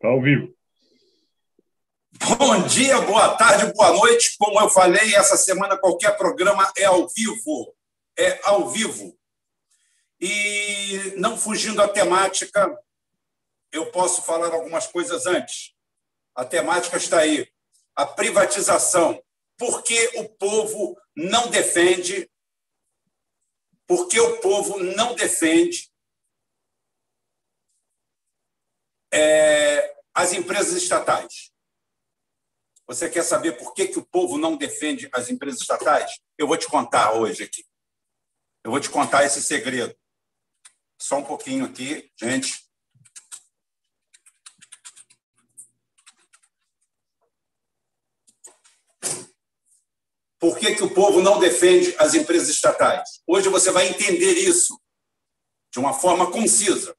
Está ao vivo. Bom dia, boa tarde, boa noite. Como eu falei, essa semana qualquer programa é ao vivo. É ao vivo. E não fugindo da temática, eu posso falar algumas coisas antes. A temática está aí. A privatização. Por que o povo não defende? Por que o povo não defende é, as empresas estatais? Você quer saber por que, que o povo não defende as empresas estatais? Eu vou te contar hoje aqui. Eu vou te contar esse segredo. Só um pouquinho aqui, gente. Por que, que o povo não defende as empresas estatais? Hoje você vai entender isso de uma forma concisa.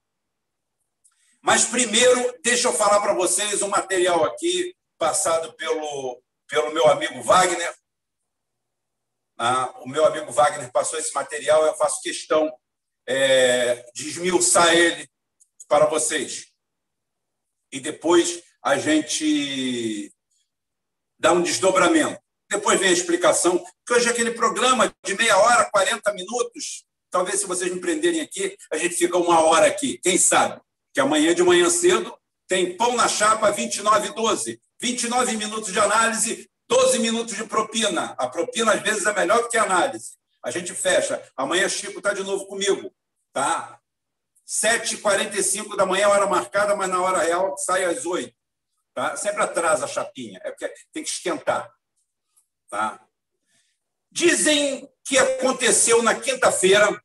Mas primeiro, deixa eu falar para vocês um material aqui passado pelo, pelo meu amigo Wagner. Ah, o meu amigo Wagner passou esse material, eu faço questão é, de esmiuçar ele para vocês. E depois a gente dá um desdobramento. Depois vem a explicação, porque hoje é aquele programa de meia hora, 40 minutos. Talvez, se vocês me prenderem aqui, a gente fica uma hora aqui. Quem sabe? Que amanhã de manhã cedo tem pão na chapa 29,12. 29 minutos de análise, 12 minutos de propina. A propina, às vezes, é melhor do que a análise. A gente fecha. Amanhã Chico está de novo comigo. Tá? 7h45 da manhã, hora marcada, mas na hora real sai às 8 tá? Sempre atrasa a chapinha. É porque tem que esquentar. Tá? Dizem que aconteceu na quinta-feira,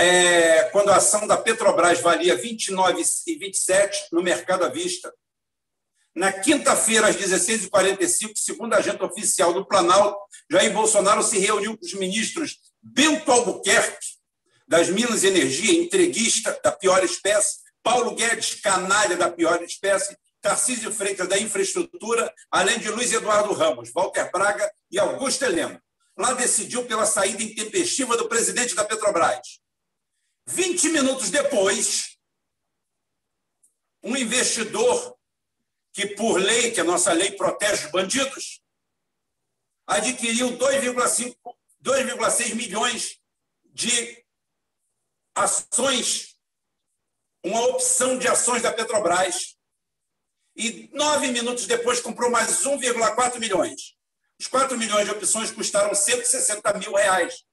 é, quando a ação da Petrobras valia 29,27 no mercado à vista, na quinta-feira, às 16h45, segundo a agente oficial do Planalto, Jair Bolsonaro se reuniu com os ministros Bento Albuquerque, das Minas e Energia, entreguista da pior espécie, Paulo Guedes, canalha da pior espécie, Tarcísio Freitas, da Infraestrutura, além de Luiz Eduardo Ramos, Walter Braga e Augusto Heleno. Lá decidiu pela saída intempestiva do presidente da Petrobras. 20 minutos depois, um investidor que, por lei, que a nossa lei protege os bandidos, adquiriu 2,6 milhões de ações, uma opção de ações da Petrobras, e nove minutos depois comprou mais 1,4 milhões. Os 4 milhões de opções custaram 160 mil reais.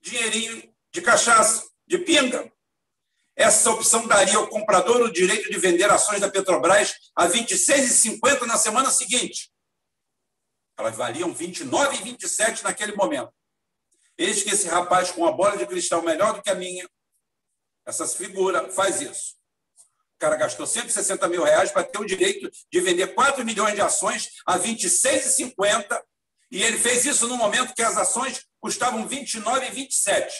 Dinheirinho de cachaça, de pinga. Essa opção daria ao comprador o direito de vender ações da Petrobras a R$ 26,50 na semana seguinte. Elas valiam R$ 29,27 naquele momento. Eis que esse rapaz com a bola de cristal melhor do que a minha, essa figura, faz isso. O cara gastou 160 mil reais para ter o direito de vender 4 milhões de ações a R$ 26,50 e ele fez isso no momento que as ações custavam R$ 29,27.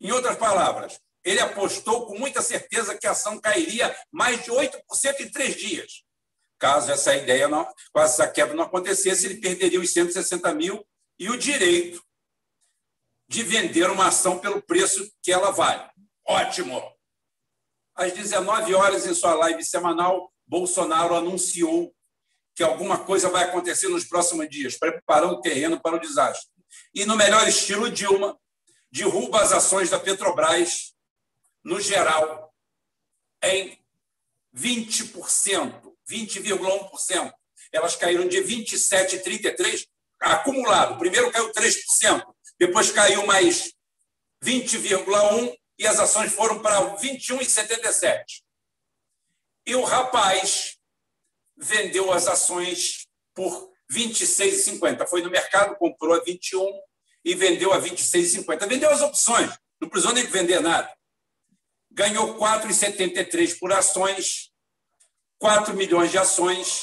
Em outras palavras, ele apostou com muita certeza que a ação cairia mais de 8% em três dias. Caso essa ideia, não, caso essa quebra não acontecesse, ele perderia os 160 mil e o direito de vender uma ação pelo preço que ela vale. Ótimo! Às 19 horas, em sua live semanal, Bolsonaro anunciou que alguma coisa vai acontecer nos próximos dias, preparando o terreno para o desastre. E, no melhor estilo Dilma, derruba as ações da Petrobras no geral, em 20%, 20,1%. Elas caíram de 27,33% acumulado. Primeiro caiu 3%, depois caiu mais 20,1% e as ações foram para 21,77%. E o rapaz vendeu as ações por 26,50. Foi no mercado, comprou a 21 e vendeu a 26,50. Vendeu as opções, não precisou nem vender nada ganhou 4,73 por ações, 4 milhões de ações,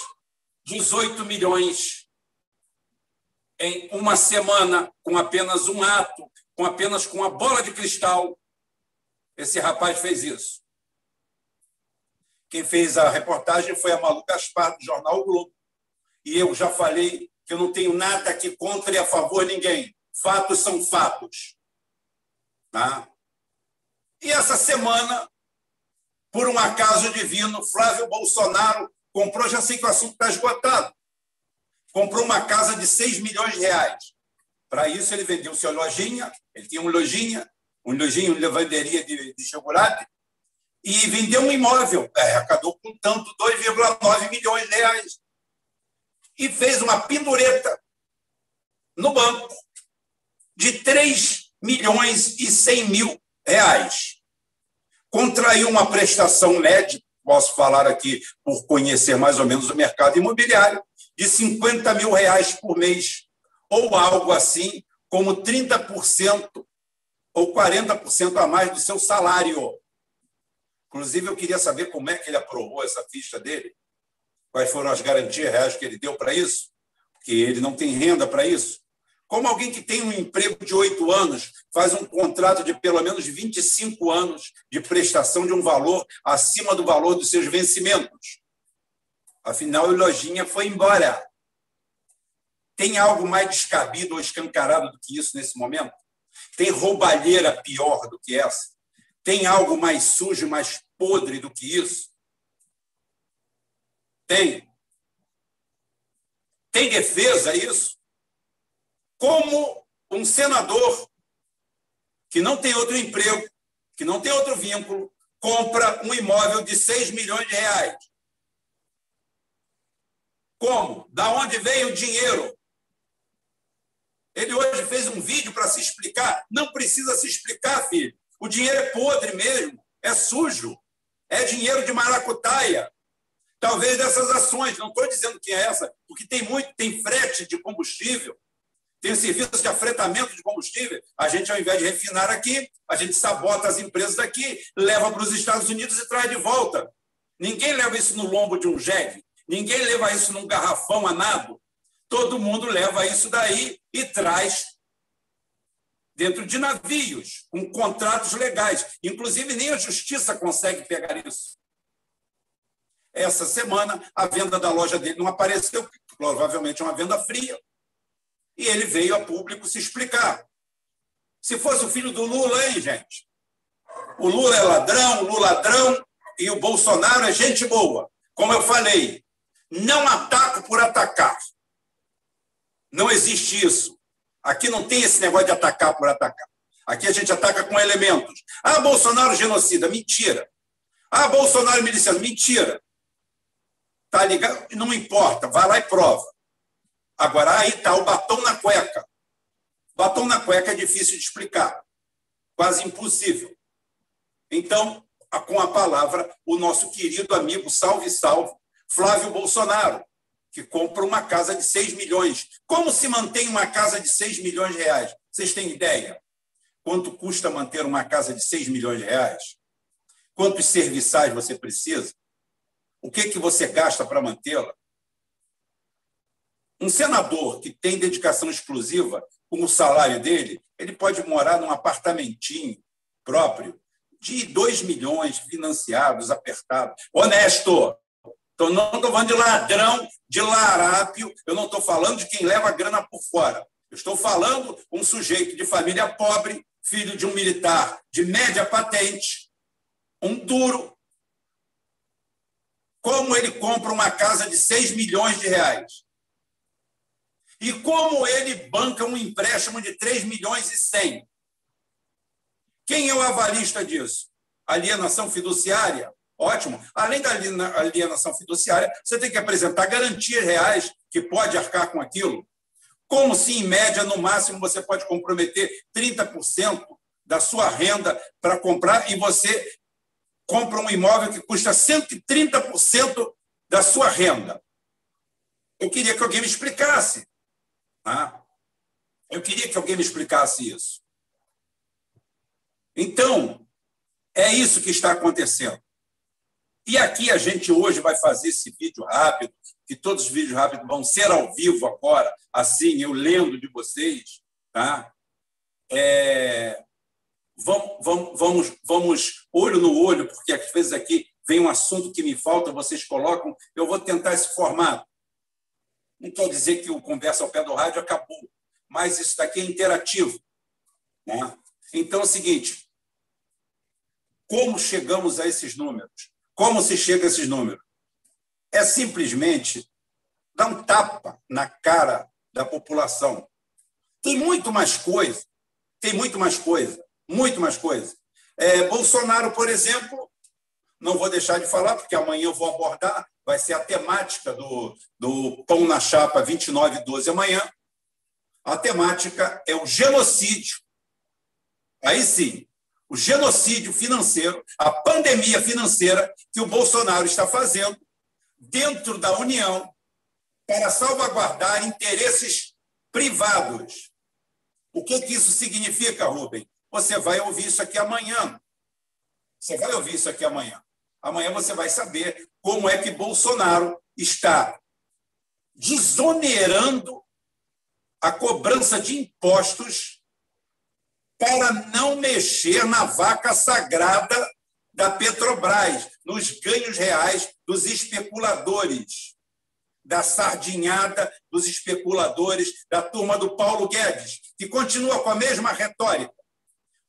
18 milhões em uma semana, com apenas um ato, com apenas com uma bola de cristal. Esse rapaz fez isso. Quem fez a reportagem foi a Malu Gaspar, do jornal o Globo. E eu já falei que eu não tenho nada aqui contra e a favor de ninguém. Fatos são fatos. Tá? E essa semana, por um acaso divino, Flávio Bolsonaro comprou, já sei que o assunto está esgotado, comprou uma casa de 6 milhões de reais. Para isso, ele vendeu sua lojinha, ele tinha uma lojinha, um lojinha, uma lavanderia de, de chocolate, e vendeu um imóvel, é, arrecadou com tanto 2,9 milhões de reais. E fez uma pendureta no banco de 3 milhões e 100 mil reais. Contraiu uma prestação média, posso falar aqui por conhecer mais ou menos o mercado imobiliário, de 50 mil reais por mês, ou algo assim, como 30% ou 40% a mais do seu salário. Inclusive, eu queria saber como é que ele aprovou essa ficha dele, quais foram as garantias reais que ele deu para isso, porque ele não tem renda para isso. Como alguém que tem um emprego de oito anos faz um contrato de pelo menos 25 anos de prestação de um valor acima do valor dos seus vencimentos. Afinal, o Lojinha foi embora. Tem algo mais descabido ou escancarado do que isso nesse momento? Tem roubalheira pior do que essa? Tem algo mais sujo, mais podre do que isso? Tem. Tem defesa isso? Como um senador que não tem outro emprego, que não tem outro vínculo, compra um imóvel de 6 milhões de reais. Como? Da onde veio o dinheiro? Ele hoje fez um vídeo para se explicar. Não precisa se explicar, filho. O dinheiro é podre mesmo, é sujo, é dinheiro de maracutaia. Talvez dessas ações, não estou dizendo que é essa, porque tem muito, tem frete de combustível, tem serviço de afretamento de combustível. A gente, ao invés de refinar aqui, a gente sabota as empresas daqui, leva para os Estados Unidos e traz de volta. Ninguém leva isso no lombo de um jegue, ninguém leva isso num garrafão a nado. Todo mundo leva isso daí e traz dentro de navios, com contratos legais. Inclusive, nem a justiça consegue pegar isso. Essa semana, a venda da loja dele não apareceu, provavelmente é uma venda fria, e ele veio a público se explicar. Se fosse o filho do Lula, hein, gente? O Lula é ladrão, o Lula é ladrão, e o Bolsonaro é gente boa. Como eu falei, não ataco por atacar. Não existe isso. Aqui não tem esse negócio de atacar por atacar. Aqui a gente ataca com elementos. Ah, Bolsonaro genocida. Mentira. Ah, Bolsonaro miliciano. Mentira. Tá ligado? Não importa. Vai lá e prova. Agora, aí está o batom na cueca. Batom na cueca é difícil de explicar. Quase impossível. Então, com a palavra, o nosso querido amigo, salve, salve, Flávio Bolsonaro que compra uma casa de 6 milhões. Como se mantém uma casa de 6 milhões de reais? Vocês têm ideia? Quanto custa manter uma casa de 6 milhões de reais? Quantos serviçais você precisa? O que, que você gasta para mantê-la? Um senador que tem dedicação exclusiva com o salário dele, ele pode morar num apartamentinho próprio de 2 milhões, financiados, apertados. Honesto! Então, não estou falando de ladrão, de larápio, eu não estou falando de quem leva a grana por fora. Eu estou falando um sujeito de família pobre, filho de um militar de média patente, um duro. Como ele compra uma casa de 6 milhões de reais? E como ele banca um empréstimo de 3 milhões e 100? Quem é o avalista disso? Alienação fiduciária? Ótimo. Além da alienação fiduciária, você tem que apresentar garantias reais que pode arcar com aquilo. Como se, em média, no máximo, você pode comprometer 30% da sua renda para comprar e você compra um imóvel que custa 130% da sua renda. Eu queria que alguém me explicasse. Tá? Eu queria que alguém me explicasse isso. Então, é isso que está acontecendo. E aqui a gente hoje vai fazer esse vídeo rápido, que todos os vídeos rápidos vão ser ao vivo agora, assim, eu lendo de vocês. Tá? É... Vamos, vamos, vamos, vamos olho no olho, porque às vezes aqui vem um assunto que me falta, vocês colocam, eu vou tentar esse formato. Não quer dizer que o Conversa ao Pé do Rádio acabou, mas isso daqui é interativo. Né? Então é o seguinte: como chegamos a esses números? Como se chega a esses números? É simplesmente dar um tapa na cara da população. Tem muito mais coisa, tem muito mais coisa, muito mais coisa. É, Bolsonaro, por exemplo, não vou deixar de falar, porque amanhã eu vou abordar, vai ser a temática do, do Pão na Chapa 29 e 12 amanhã. A temática é o genocídio. Aí sim, o genocídio financeiro, a pandemia financeira que o Bolsonaro está fazendo dentro da União para salvaguardar interesses privados. O que, que isso significa, Rubem? Você vai ouvir isso aqui amanhã. Você vai ouvir isso aqui amanhã. Amanhã você vai saber como é que Bolsonaro está desonerando a cobrança de impostos para não mexer na vaca sagrada da Petrobras, nos ganhos reais dos especuladores, da sardinhada dos especuladores, da turma do Paulo Guedes, que continua com a mesma retórica.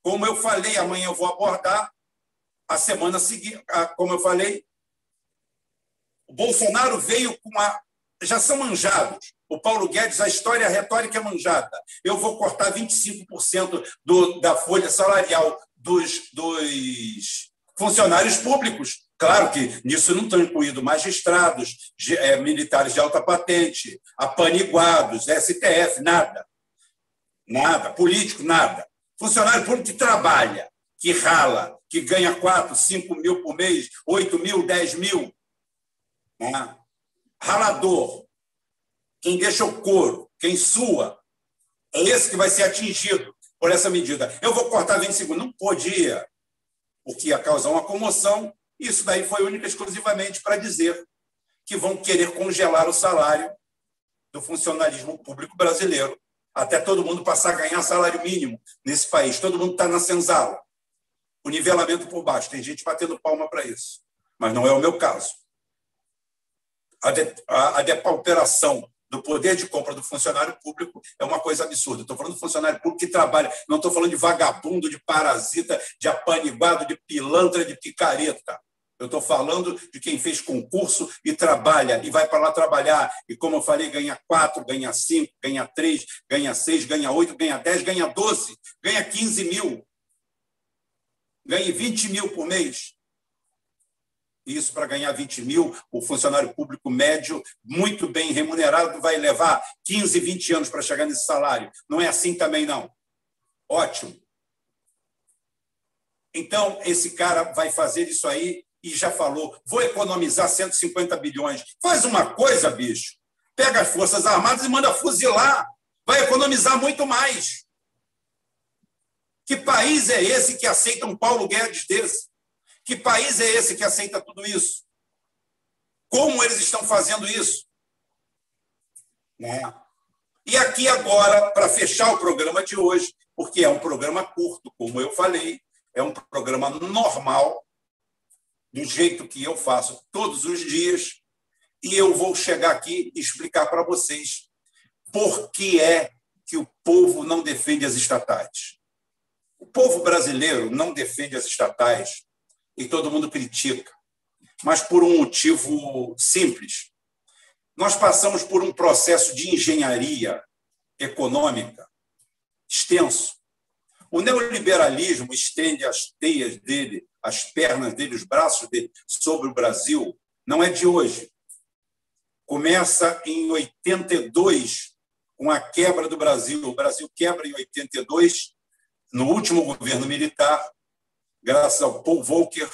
Como eu falei, amanhã eu vou abordar a semana seguinte, como eu falei, o Bolsonaro veio com a. Já são manjados. O Paulo Guedes, a história a retórica é manjada. Eu vou cortar 25% do, da folha salarial dos, dos funcionários públicos. Claro que nisso não estão incluídos magistrados, é, militares de alta patente, apaniguados, STF, nada. Nada. Político, nada. Funcionário público que trabalha, que rala, que ganha 4, 5 mil por mês, 8 mil, 10 mil. Né? Ralador, quem deixa o couro, quem sua, é esse que vai ser atingido por essa medida. Eu vou cortar 20 segundos. Não podia, porque ia causar uma comoção. Isso daí foi única exclusivamente para dizer que vão querer congelar o salário do funcionalismo público brasileiro, até todo mundo passar a ganhar salário mínimo nesse país. Todo mundo está na senzala o nivelamento por baixo. Tem gente batendo palma para isso, mas não é o meu caso. A, de, a, a depauperação do poder de compra do funcionário público é uma coisa absurda. Estou falando do funcionário público que trabalha, não estou falando de vagabundo, de parasita, de apaniguado, de pilantra, de picareta. Eu estou falando de quem fez concurso e trabalha, e vai para lá trabalhar. E, como eu falei, ganha quatro, ganha cinco, ganha três, ganha seis, ganha oito, ganha dez, ganha doze, ganha quinze mil ganhe 20 mil por mês. Isso para ganhar 20 mil, o funcionário público médio, muito bem remunerado, vai levar 15, 20 anos para chegar nesse salário. Não é assim também, não. Ótimo. Então, esse cara vai fazer isso aí e já falou: vou economizar 150 bilhões. Faz uma coisa, bicho. Pega as Forças Armadas e manda fuzilar. Vai economizar muito mais. Que país é esse que aceita um Paulo Guedes desse? Que país é esse que aceita tudo isso? Como eles estão fazendo isso? Né? E aqui agora, para fechar o programa de hoje, porque é um programa curto, como eu falei, é um programa normal, do jeito que eu faço todos os dias, e eu vou chegar aqui e explicar para vocês por que é que o povo não defende as estatais. O povo brasileiro não defende as estatais e todo mundo critica, mas por um motivo simples. Nós passamos por um processo de engenharia econômica extenso. O neoliberalismo estende as teias dele, as pernas dele, os braços dele sobre o Brasil, não é de hoje. Começa em 82, com a quebra do Brasil. O Brasil quebra em 82 no último governo militar, graças ao Paul Volcker,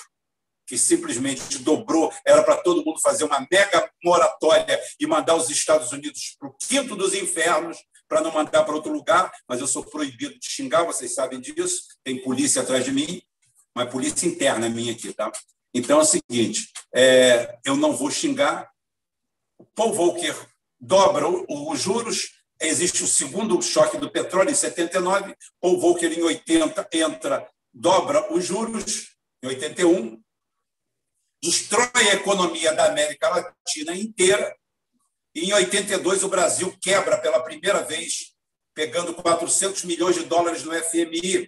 que simplesmente dobrou, era para todo mundo fazer uma mega moratória e mandar os Estados Unidos para o quinto dos infernos, para não mandar para outro lugar, mas eu sou proibido de xingar, vocês sabem disso, tem polícia atrás de mim, mas polícia interna minha aqui, tá? Então é o seguinte, é, eu não vou xingar, o Paul Volcker dobra os juros, existe o segundo choque do petróleo em 79, Paul Volcker em 80 entra, dobra os juros em 81, destrói a economia da América Latina inteira, e em 82 o Brasil quebra pela primeira vez, pegando 400 milhões de dólares no FMI.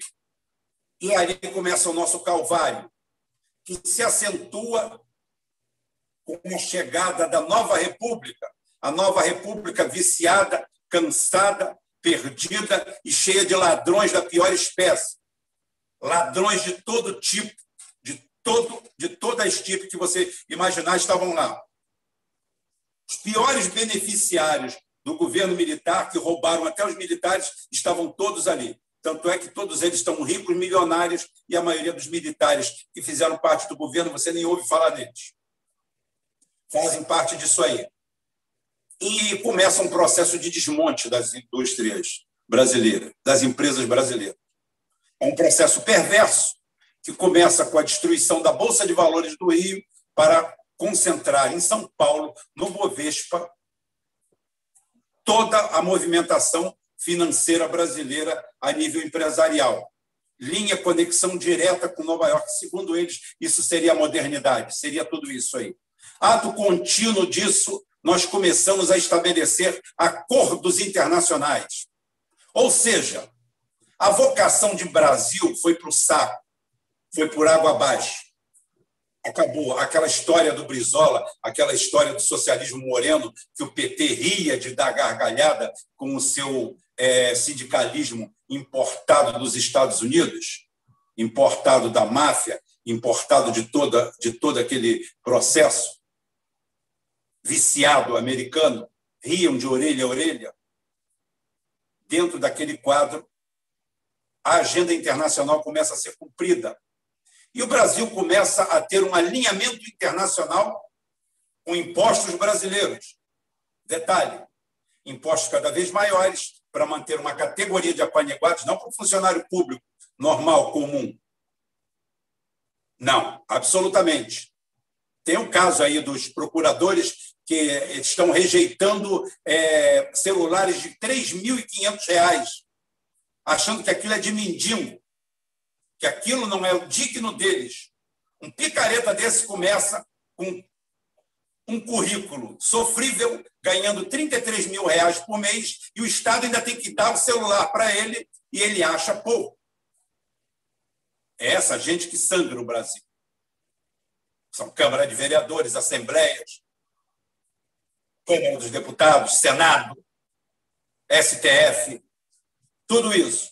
E aí começa o nosso calvário, que se acentua com a chegada da nova república, a nova república viciada, cansada, perdida e cheia de ladrões da pior espécie. Ladrões de todo tipo, de todo de toda a que você imaginar estavam lá. Os piores beneficiários do governo militar, que roubaram até os militares, estavam todos ali. Tanto é que todos eles estão ricos, milionários, e a maioria dos militares que fizeram parte do governo, você nem ouve falar deles. Fazem parte disso aí. E começa um processo de desmonte das indústrias brasileiras, das empresas brasileiras. É um processo perverso que começa com a destruição da Bolsa de Valores do Rio para concentrar em São Paulo, no Bovespa, toda a movimentação financeira brasileira a nível empresarial. Linha conexão direta com Nova York. Segundo eles, isso seria a modernidade, seria tudo isso aí. Ato contínuo disso, nós começamos a estabelecer acordos internacionais. Ou seja, a vocação de Brasil foi para o saco, foi por água abaixo acabou. Aquela história do Brizola, aquela história do socialismo moreno, que o PT ria de dar gargalhada com o seu é, sindicalismo importado dos Estados Unidos, importado da máfia, importado de, toda, de todo aquele processo viciado americano, riam de orelha a orelha. Dentro daquele quadro, a agenda internacional começa a ser cumprida e o Brasil começa a ter um alinhamento internacional com impostos brasileiros. Detalhe: impostos cada vez maiores para manter uma categoria de apaniguados, não para o funcionário público normal, comum. Não, absolutamente. Tem o um caso aí dos procuradores que estão rejeitando é, celulares de R$ 3.500, achando que aquilo é de mendigo que aquilo não é o digno deles. Um picareta desse começa com um currículo sofrível, ganhando 33 mil reais por mês, e o Estado ainda tem que dar o celular para ele e ele acha pouco. É essa gente que sangra o Brasil. São Câmara de Vereadores, Assembleias, Câmara dos Deputados, Senado, STF, tudo isso.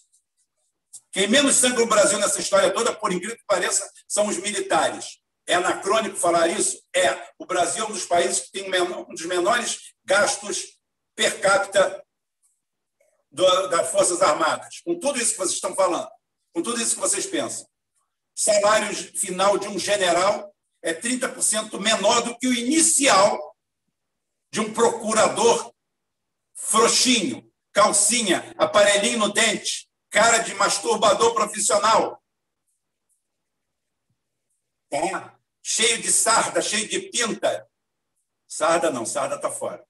Quem menos sangra o Brasil nessa história toda, por incrível que pareça, são os militares. É anacrônico falar isso? É. O Brasil é um dos países que tem um dos menores gastos per capita das Forças Armadas. Com tudo isso que vocês estão falando, com tudo isso que vocês pensam. Salário final de um general é 30% menor do que o inicial de um procurador frouxinho, calcinha, aparelhinho no dente, cara de masturbador profissional. Tá? Cheio de sarda, cheio de pinta. Sarda não, sarda está fora.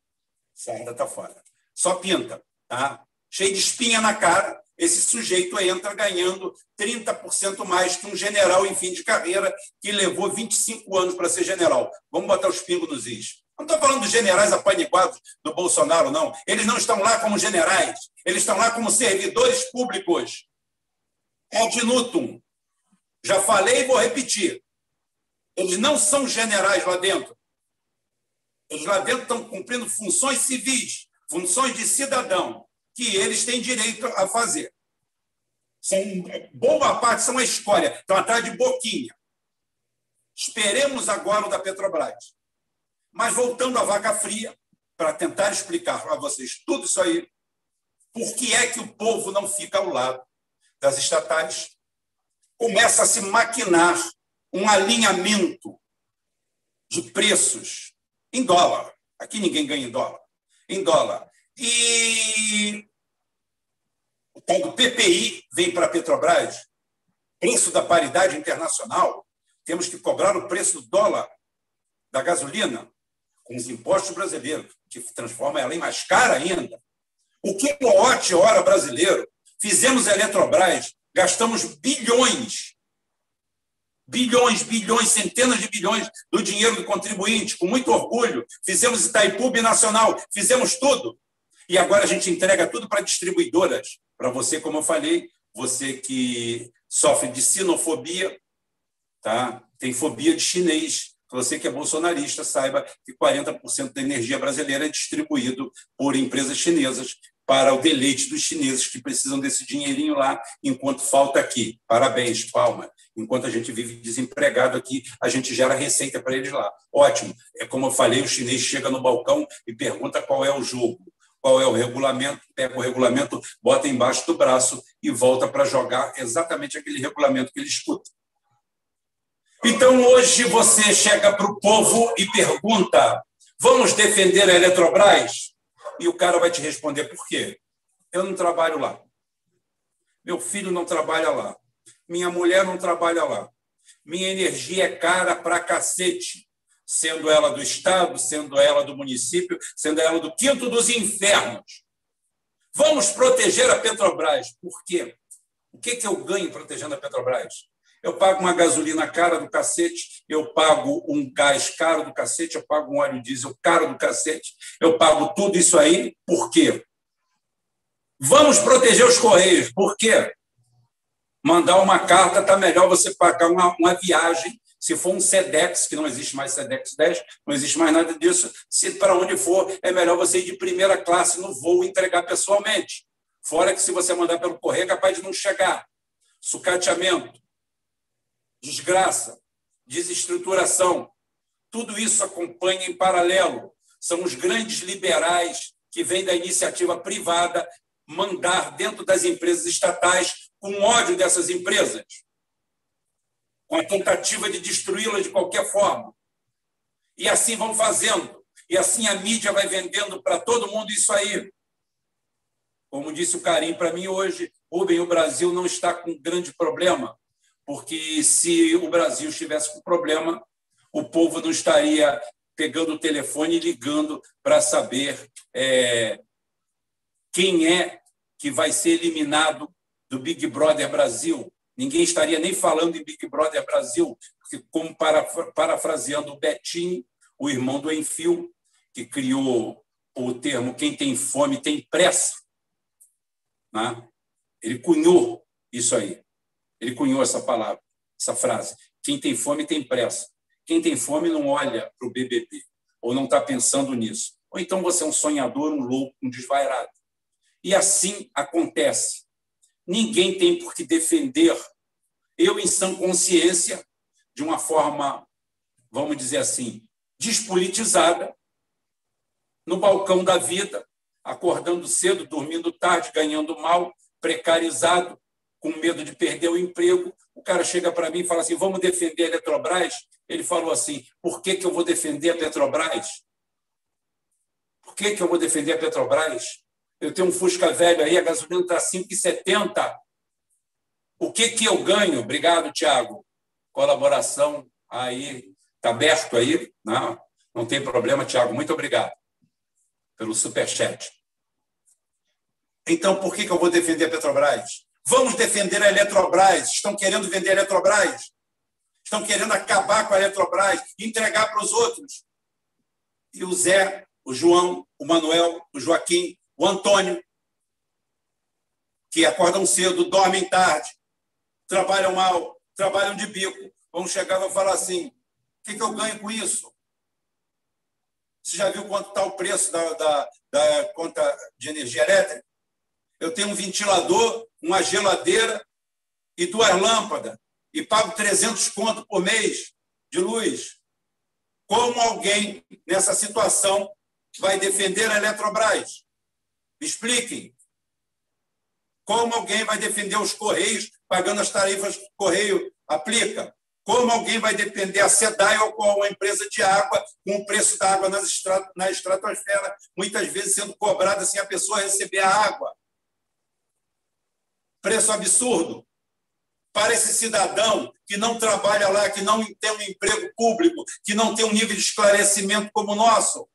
Sarda está fora. Só pinta. Tá? Cheio de espinha na cara, esse sujeito entra ganhando 30% mais que um general em fim de carreira que levou 25 anos para ser general. Vamos botar os pingos nos is. Não estou falando dos generais apaniguados do Bolsonaro, não. Eles não estão lá como generais, eles estão lá como servidores públicos. Ad nutum. Já falei e vou repetir. Eles não são generais lá dentro. Eles lá dentro estão cumprindo funções civis, funções de cidadão, que eles têm direito a fazer. São, boa parte são a escória, estão atrás de boquinha. Esperemos agora o da Petrobras. Mas voltando à vaca fria, para tentar explicar para vocês tudo isso aí, por que é que o povo não fica ao lado das estatais? Começa a se maquinar um alinhamento de preços em dólar. Aqui ninguém ganha em dólar. Em dólar. E o tal do PPI vem para a Petrobras, preço da paridade internacional, temos que cobrar o preço do dólar da gasolina com os impostos brasileiros, que transforma ela em mais cara ainda. O quilowatt-hora brasileiro, fizemos a Eletrobras, gastamos bilhões, bilhões, bilhões, centenas de bilhões do dinheiro do contribuinte, com muito orgulho. Fizemos Itaipu Nacional, fizemos tudo. E agora a gente entrega tudo para distribuidoras. Para você, como eu falei, você que sofre de sinofobia, tá? tem fobia de chinês, Você que é bolsonarista, saiba que 40% da energia brasileira é distribuído por empresas chinesas para o deleite dos chineses que precisam desse dinheirinho lá, enquanto falta aqui. Parabéns, palma. Enquanto a gente vive desempregado aqui, a gente gera receita para eles lá. Ótimo. É como eu falei, o chinês chega no balcão e pergunta qual é o jogo, qual é o regulamento, pega o regulamento, bota embaixo do braço e volta para jogar exatamente aquele regulamento que ele escuta. Então, hoje você chega para o povo e pergunta: vamos defender a Eletrobras? E o cara vai te responder por quê? Eu não trabalho lá. Meu filho não trabalha lá. Minha mulher não trabalha lá. Minha energia é cara para cacete, sendo ela do Estado, sendo ela do município, sendo ela do quinto dos infernos. Vamos proteger a Petrobras. Por quê? O que, que eu ganho protegendo a Petrobras? Eu pago uma gasolina cara do cacete, eu pago um gás caro do cacete, eu pago um óleo diesel caro do cacete, eu pago tudo isso aí, por quê? Vamos proteger os Correios, por quê? Mandar uma carta está melhor você pagar uma, uma viagem, se for um SEDEX, que não existe mais SEDEX 10, não existe mais nada disso, se para onde for, é melhor você ir de primeira classe no voo e entregar pessoalmente. Fora que se você mandar pelo correio, é capaz de não chegar. Sucateamento, desgraça, desestruturação. Tudo isso acompanha em paralelo. São os grandes liberais que vêm da iniciativa privada mandar dentro das empresas estatais com ódio dessas empresas, com a tentativa de destruí-las de qualquer forma. E assim vão fazendo. E assim a mídia vai vendendo para todo mundo isso aí. Como disse o Carim para mim hoje, Rubem, o Brasil não está com grande problema porque se o Brasil estivesse com problema, o povo não estaria pegando o telefone e ligando para saber é, quem é que vai ser eliminado do Big Brother Brasil. Ninguém estaria nem falando em Big Brother Brasil, porque, como parafraseando o Betinho, o irmão do Enfio, que criou o termo quem tem fome tem pressa. Né? Ele cunhou isso aí. Ele cunhou essa palavra, essa frase. Quem tem fome tem pressa. Quem tem fome não olha para o BBB, ou não está pensando nisso. Ou então você é um sonhador, um louco, um desvairado. E assim acontece. Ninguém tem por que defender. Eu, em sã consciência, de uma forma, vamos dizer assim, despolitizada, no balcão da vida, acordando cedo, dormindo tarde, ganhando mal, precarizado, com medo de perder o emprego, o cara chega para mim e fala assim: vamos defender a Eletrobras. Ele falou assim: por que, que eu vou defender a Petrobras? Por que, que eu vou defender a Petrobras? Eu tenho um Fusca velho aí, a gasolina está 5,70. O que, que eu ganho? Obrigado, Tiago. Colaboração aí, está aberto aí. Não, não tem problema, Tiago. Muito obrigado pelo superchat. Então, por que, que eu vou defender a Petrobras? Vamos defender a Eletrobras. Estão querendo vender a Eletrobras. Estão querendo acabar com a Eletrobras, entregar para os outros. E o Zé, o João, o Manuel, o Joaquim, o Antônio, que acordam cedo, dormem tarde, trabalham mal, trabalham de bico, vão chegar e vão falar assim: o que, que eu ganho com isso? Você já viu quanto está o preço da, da, da conta de energia elétrica? Eu tenho um ventilador uma geladeira e duas lâmpadas e pago 300 conto por mês de luz. Como alguém nessa situação vai defender a Eletrobras? Me expliquem. Como alguém vai defender os Correios pagando as tarifas que o Correio aplica? Como alguém vai defender a SEDAI ou com a empresa de água com o preço da água na estratosfera, muitas vezes sendo cobrada sem a pessoa receber a água? Preço absurdo para esse cidadão que não trabalha lá, que não tem um emprego público, que não tem um nível de esclarecimento como o nosso.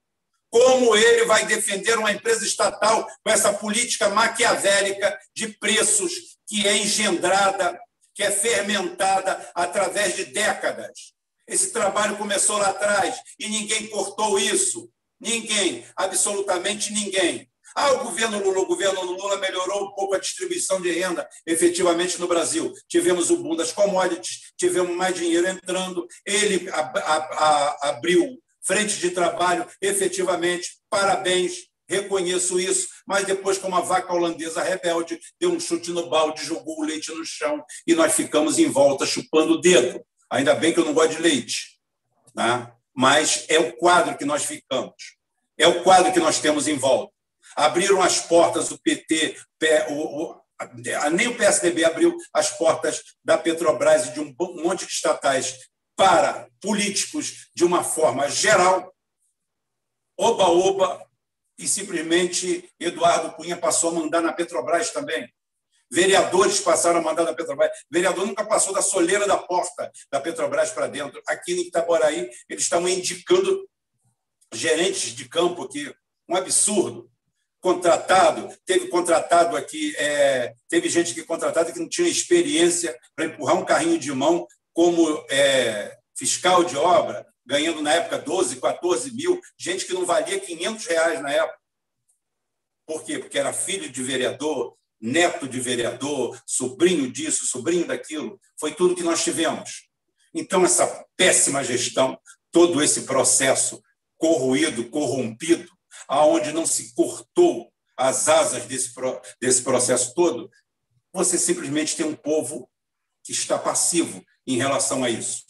Como ele vai defender uma empresa estatal com essa política maquiavélica de preços que é engendrada, que é fermentada através de décadas? Esse trabalho começou lá atrás e ninguém cortou isso. Ninguém, absolutamente ninguém. Ah, o governo Lula, o governo Lula melhorou um pouco a distribuição de renda efetivamente no Brasil. Tivemos o boom das commodities, tivemos mais dinheiro entrando, ele abriu frente de trabalho efetivamente. Parabéns, reconheço isso, mas depois, como a vaca holandesa rebelde, deu um chute no balde, jogou o leite no chão e nós ficamos em volta chupando o dedo. Ainda bem que eu não gosto de leite, né? mas é o quadro que nós ficamos, é o quadro que nós temos em volta abriram as portas, o PT, o, o, nem o PSDB abriu as portas da Petrobras e de um monte de estatais para políticos de uma forma geral, oba-oba, e simplesmente Eduardo Cunha passou a mandar na Petrobras também. Vereadores passaram a mandar na Petrobras. Vereador nunca passou da soleira da porta da Petrobras para dentro. Aqui em Itaboraí, eles estavam indicando gerentes de campo aqui. Um absurdo contratado, teve contratado aqui, é, teve gente que contratada que não tinha experiência para empurrar um carrinho de mão como é, fiscal de obra, ganhando na época 12, 14 mil, gente que não valia 500 reais na época. Por quê? Porque era filho de vereador, neto de vereador, sobrinho disso, sobrinho daquilo. Foi tudo que nós tivemos. Então, essa péssima gestão, todo esse processo corroído, corrompido, aonde não se cortou as asas desse, desse processo todo, você simplesmente tem um povo que está passivo em relação a isso.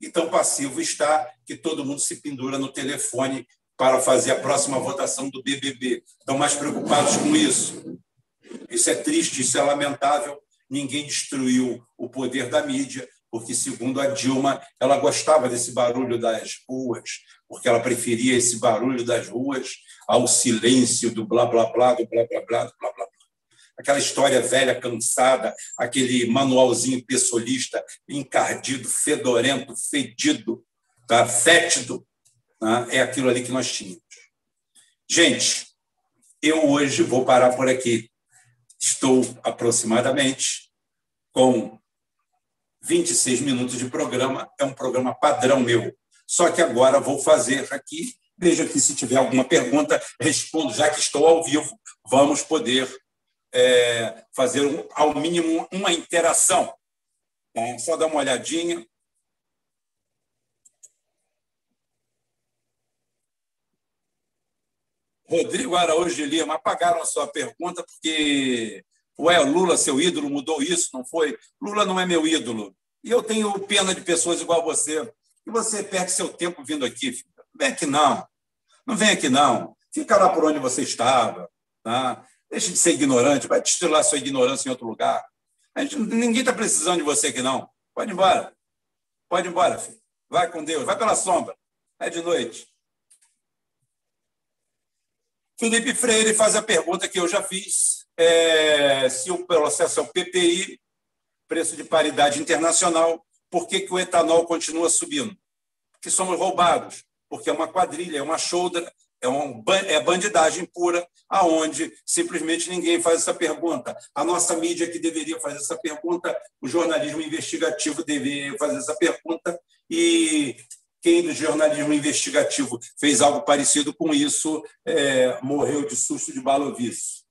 E tão passivo está que todo mundo se pendura no telefone para fazer a próxima votação do BBB. Estão mais preocupados com isso. Isso é triste, isso é lamentável. Ninguém destruiu o poder da mídia, porque, segundo a Dilma, ela gostava desse barulho das ruas, porque ela preferia esse barulho das ruas ao silêncio do blá blá blá, do blá blá blá, do blá blá blá. Aquela história velha, cansada, aquele manualzinho pessoalista, encardido, fedorento, fedido, tá? fétido, tá? é aquilo ali que nós tínhamos. Gente, eu hoje vou parar por aqui. Estou aproximadamente com 26 minutos de programa, é um programa padrão meu. Só que agora vou fazer aqui, veja que se tiver alguma pergunta, respondo, já que estou ao vivo, vamos poder é, fazer, um, ao mínimo, uma interação. Tá? Só dar uma olhadinha. Rodrigo Araújo de Lima, apagaram a sua pergunta porque Ué, Lula, seu ídolo, mudou isso, não foi? Lula não é meu ídolo. E eu tenho pena de pessoas igual você. E você perde seu tempo vindo aqui. Filho. Vem aqui, não. Não vem aqui, não. Fica lá por onde você estava. Tá? Deixe de ser ignorante. Vai destilar sua ignorância em outro lugar. A gente, ninguém está precisando de você aqui, não. Pode ir embora. Pode ir embora, filho. Vai com Deus. Vai pela sombra. É de noite. Felipe Freire faz a pergunta que eu já fiz é, se o processo é o PPI, preço de paridade internacional, por que, que o etanol continua subindo? Porque somos roubados, porque é uma quadrilha, é uma shoulder, é, um, é bandidagem pura, aonde simplesmente ninguém faz essa pergunta. A nossa mídia que deveria fazer essa pergunta, o jornalismo investigativo deveria fazer essa pergunta, e quem do jornalismo investigativo fez algo parecido com isso é, morreu de susto de baloviço.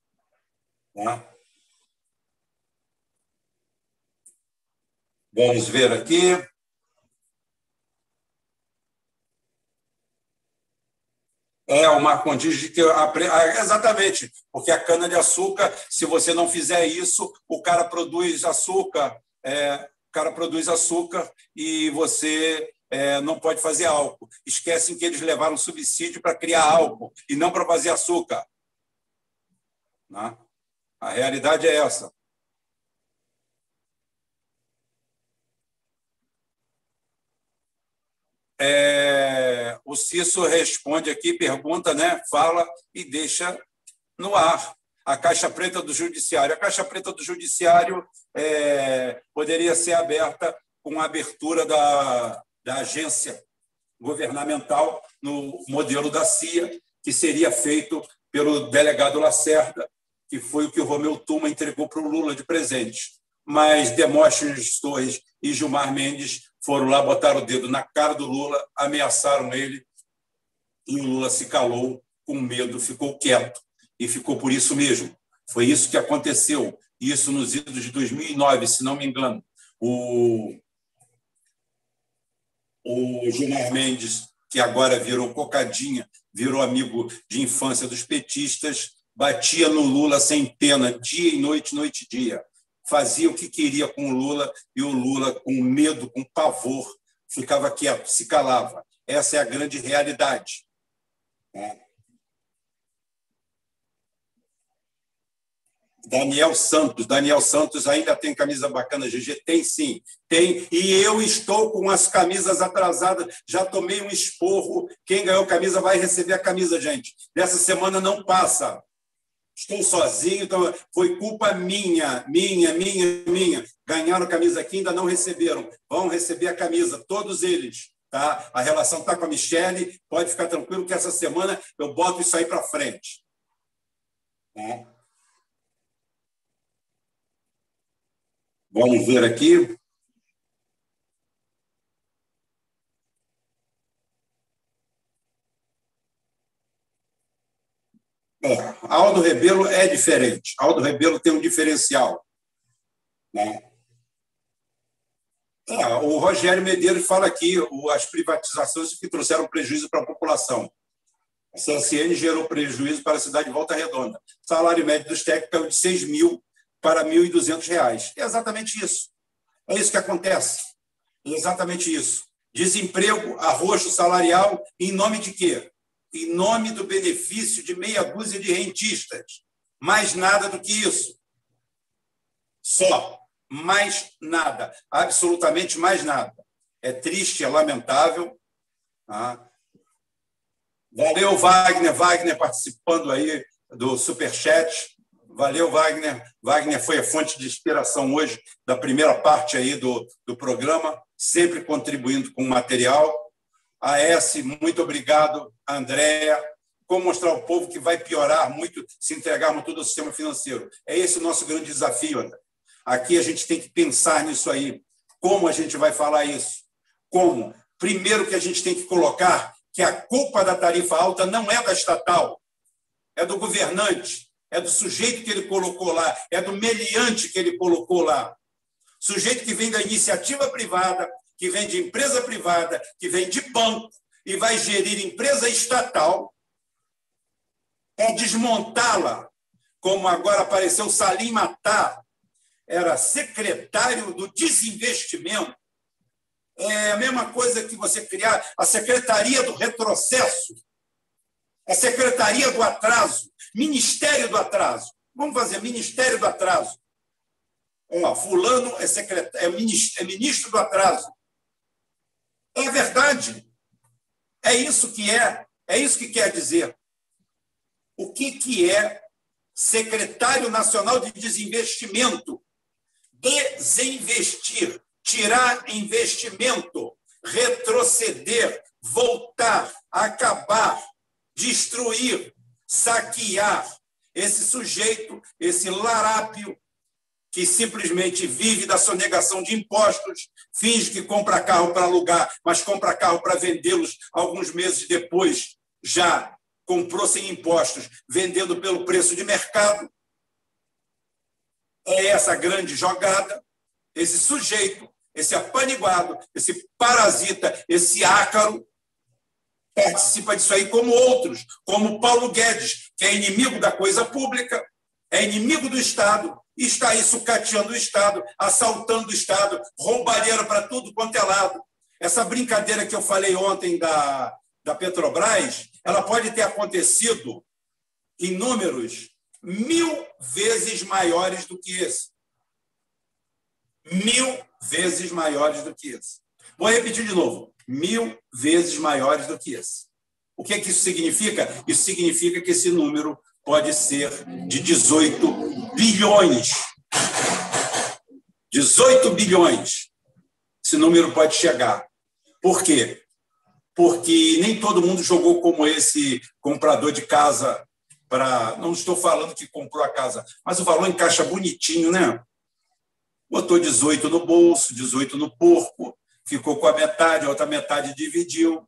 Tá? Vamos ver aqui. É, o Marcondes diz que. Exatamente, porque a cana-de-açúcar, se você não fizer isso, o cara produz açúcar, é, o cara produz açúcar e você é, não pode fazer álcool. Esquecem que eles levaram subsídio para criar álcool e não para fazer açúcar. Né? A realidade é essa. É, o Cício responde aqui, pergunta, né, fala e deixa no ar. A caixa preta do judiciário. A caixa preta do judiciário é, poderia ser aberta com a abertura da, da agência governamental no modelo da CIA, que seria feito pelo delegado Lacerda, que foi o que o Romeu Tuma entregou para o Lula de presente. Mas Demóstenes Torres e Gilmar Mendes foram lá, botaram o dedo na cara do Lula, ameaçaram ele, e o Lula se calou com medo, ficou quieto. e ficou por isso mesmo. Foi isso que aconteceu, isso nos idos de 2009, se não me engano. O, o Gilmar Mendes, que agora virou cocadinha, virou amigo de infância dos petistas, batia no Lula sem pena, dia e noite, noite e dia. Fazia o que queria com o Lula e o Lula, com medo, com pavor, ficava quieto, se calava. Essa é a grande realidade. É. Daniel Santos. Daniel Santos ainda tem camisa bacana, GG? Tem sim, tem. E eu estou com as camisas atrasadas, já tomei um esporro. Quem ganhou camisa vai receber a camisa, gente. Dessa semana não passa. Estou sozinho, então foi culpa minha, minha, minha, minha. Ganharam camisa aqui, ainda não receberam. Vão receber a camisa, todos eles. Tá? A relação está com a Michelle, pode ficar tranquilo que essa semana eu boto isso aí para frente. Tá? Vamos ver aqui. É, Aldo Rebelo é diferente. Aldo Rebelo tem um diferencial. Né? É, o Rogério Medeiros fala aqui as privatizações que trouxeram prejuízo para a população. A CSN gerou prejuízo para a cidade de Volta Redonda. O salário médio dos técnicos caiu de 6 mil para R$ 1.200. É exatamente isso. É isso que acontece. É exatamente isso. Desemprego, arroxo salarial, em nome de quê? Em nome do benefício de meia dúzia de rentistas. Mais nada do que isso. Só. Mais nada. Absolutamente mais nada. É triste, é lamentável. Ah. Valeu, Wagner. Wagner participando aí do Superchat. Valeu, Wagner. Wagner foi a fonte de inspiração hoje da primeira parte aí do, do programa, sempre contribuindo com material. A S, muito obrigado. A Andréia, como mostrar ao povo que vai piorar muito se entregarmos tudo ao sistema financeiro. É esse o nosso grande desafio, André. Aqui a gente tem que pensar nisso aí. Como a gente vai falar isso? Como? Primeiro que a gente tem que colocar que a culpa da tarifa alta não é da estatal, é do governante é do sujeito que ele colocou lá, é do meliante que ele colocou lá. Sujeito que vem da iniciativa privada, que vem de empresa privada, que vem de banco e vai gerir empresa estatal é desmontá-la, como agora apareceu Salim Matar, era secretário do desinvestimento. É a mesma coisa que você criar a Secretaria do Retrocesso, a Secretaria do Atraso, Ministério do Atraso. Vamos fazer Ministério do Atraso. Ó, fulano é, secret... é, ministro, é ministro do atraso. É verdade. É isso que é. É isso que quer dizer. O que, que é secretário nacional de desinvestimento? Desinvestir, tirar investimento, retroceder, voltar, acabar, destruir, saquear esse sujeito, esse larápio, que simplesmente vive da sonegação de impostos, finge que compra carro para alugar, mas compra carro para vendê-los alguns meses depois, já comprou sem impostos, vendendo pelo preço de mercado. É essa grande jogada, esse sujeito, esse apaniguado, esse parasita, esse ácaro, participa disso aí, como outros, como Paulo Guedes, que é inimigo da coisa pública, é inimigo do Estado, e está aí sucateando o Estado, assaltando o Estado, roubalheira para tudo quanto é lado. Essa brincadeira que eu falei ontem da, da Petrobras, ela pode ter acontecido em números mil vezes maiores do que esse. Mil vezes maiores do que esse. Vou repetir de novo mil vezes maiores do que esse. O que, é que isso significa? Isso significa que esse número pode ser de 18 bilhões. 18 bilhões. Esse número pode chegar. Por quê? Porque nem todo mundo jogou como esse comprador de casa para. Não estou falando que comprou a casa, mas o valor encaixa bonitinho, né? Botou 18 no bolso, 18 no porco, ficou com a metade, a outra metade dividiu.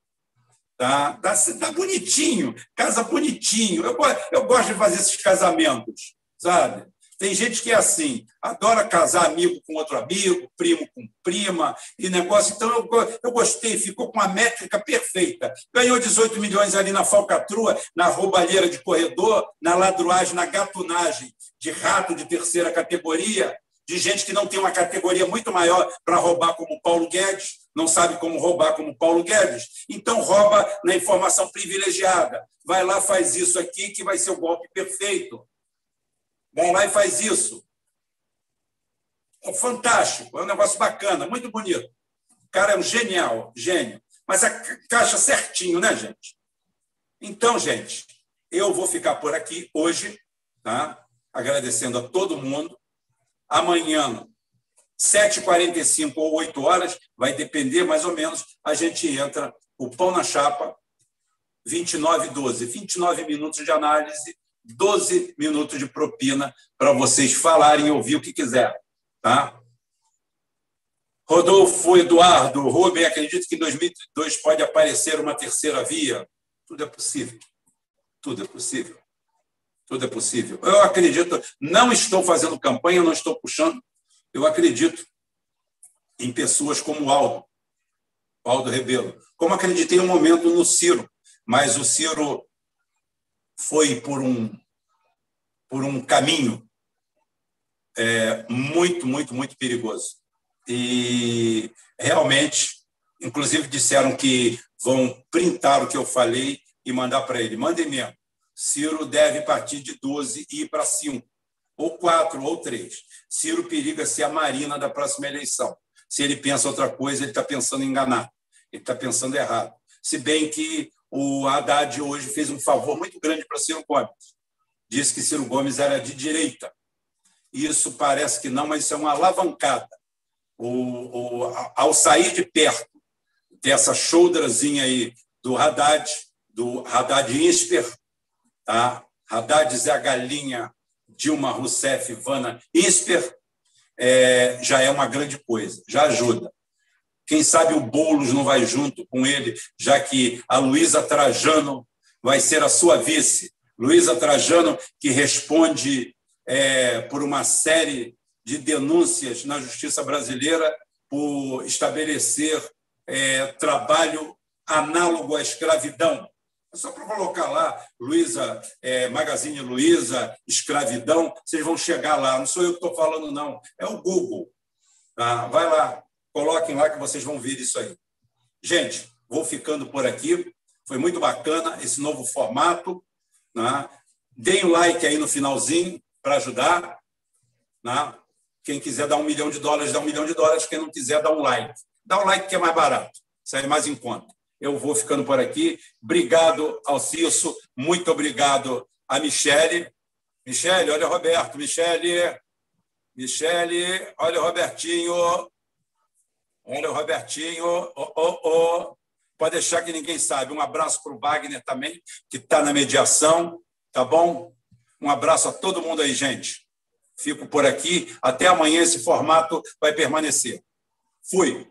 Tá, tá, tá bonitinho, casa bonitinho. Eu, eu gosto de fazer esses casamentos, sabe? Tem gente que é assim, adora casar amigo com outro amigo, primo com prima, e negócio. Então, eu, eu gostei, ficou com a métrica perfeita. Ganhou 18 milhões ali na falcatrua, na roubalheira de corredor, na ladruagem, na gatunagem de rato de terceira categoria, de gente que não tem uma categoria muito maior para roubar como Paulo Guedes, não sabe como roubar como Paulo Guedes, então rouba na informação privilegiada. Vai lá, faz isso aqui, que vai ser o golpe perfeito. Vai lá e faz isso. É fantástico, é um negócio bacana, muito bonito. O cara é um genial, gênio. Mas a caixa certinho, né, gente? Então, gente, eu vou ficar por aqui hoje, tá? agradecendo a todo mundo. Amanhã, 7h45 ou 8 horas, vai depender mais ou menos, a gente entra o pão na chapa, 29 12, 29 minutos de análise 12 minutos de propina para vocês falarem e ouvir o que quiser. Tá? Rodolfo Eduardo, Rubem, acredito que em 2002 pode aparecer uma terceira via. Tudo é possível. Tudo é possível. Tudo é possível. Eu acredito, não estou fazendo campanha, não estou puxando. Eu acredito em pessoas como Aldo, Aldo Rebelo. Como acreditei um momento no Ciro, mas o Ciro foi por um, por um caminho é, muito, muito, muito perigoso. E realmente, inclusive disseram que vão printar o que eu falei e mandar para ele. Mandem mesmo. Ciro deve partir de 12 e ir para 5, ou 4, ou 3. Ciro periga ser a Marina da próxima eleição. Se ele pensa outra coisa, ele está pensando enganar. Ele está pensando errado. Se bem que o Haddad hoje fez um favor muito grande para Ciro Gomes. Disse que Ciro Gomes era de direita. Isso parece que não, mas isso é uma alavancada. O, o, ao sair de perto dessa shoulderzinha aí do Haddad, do Haddad Insper, tá? Haddad Zé Galinha, Dilma Rousseff, Ivana Insper, é, já é uma grande coisa, já ajuda. Quem sabe o Boulos não vai junto com ele, já que a Luísa Trajano vai ser a sua vice. Luísa Trajano, que responde é, por uma série de denúncias na justiça brasileira por estabelecer é, trabalho análogo à escravidão. É só para colocar lá, Luísa, é, Magazine Luiza, escravidão, vocês vão chegar lá. Não sou eu que estou falando, não. É o Google. Tá? Vai lá, Coloquem lá que vocês vão ver isso aí. Gente, vou ficando por aqui. Foi muito bacana esse novo formato. Né? Deem um like aí no finalzinho para ajudar. Né? Quem quiser dar um milhão de dólares, dá um milhão de dólares. Quem não quiser, dá um like. Dá um like que é mais barato, sai mais em conta. Eu vou ficando por aqui. Obrigado ao Cisso. Muito obrigado a Michele. Michele, olha o Roberto. Michele, Michele, olha o Robertinho. Olha o Robertinho, oh, oh, oh. pode deixar que ninguém sabe. Um abraço para o Wagner também, que está na mediação, tá bom? Um abraço a todo mundo aí, gente. Fico por aqui. Até amanhã esse formato vai permanecer. Fui.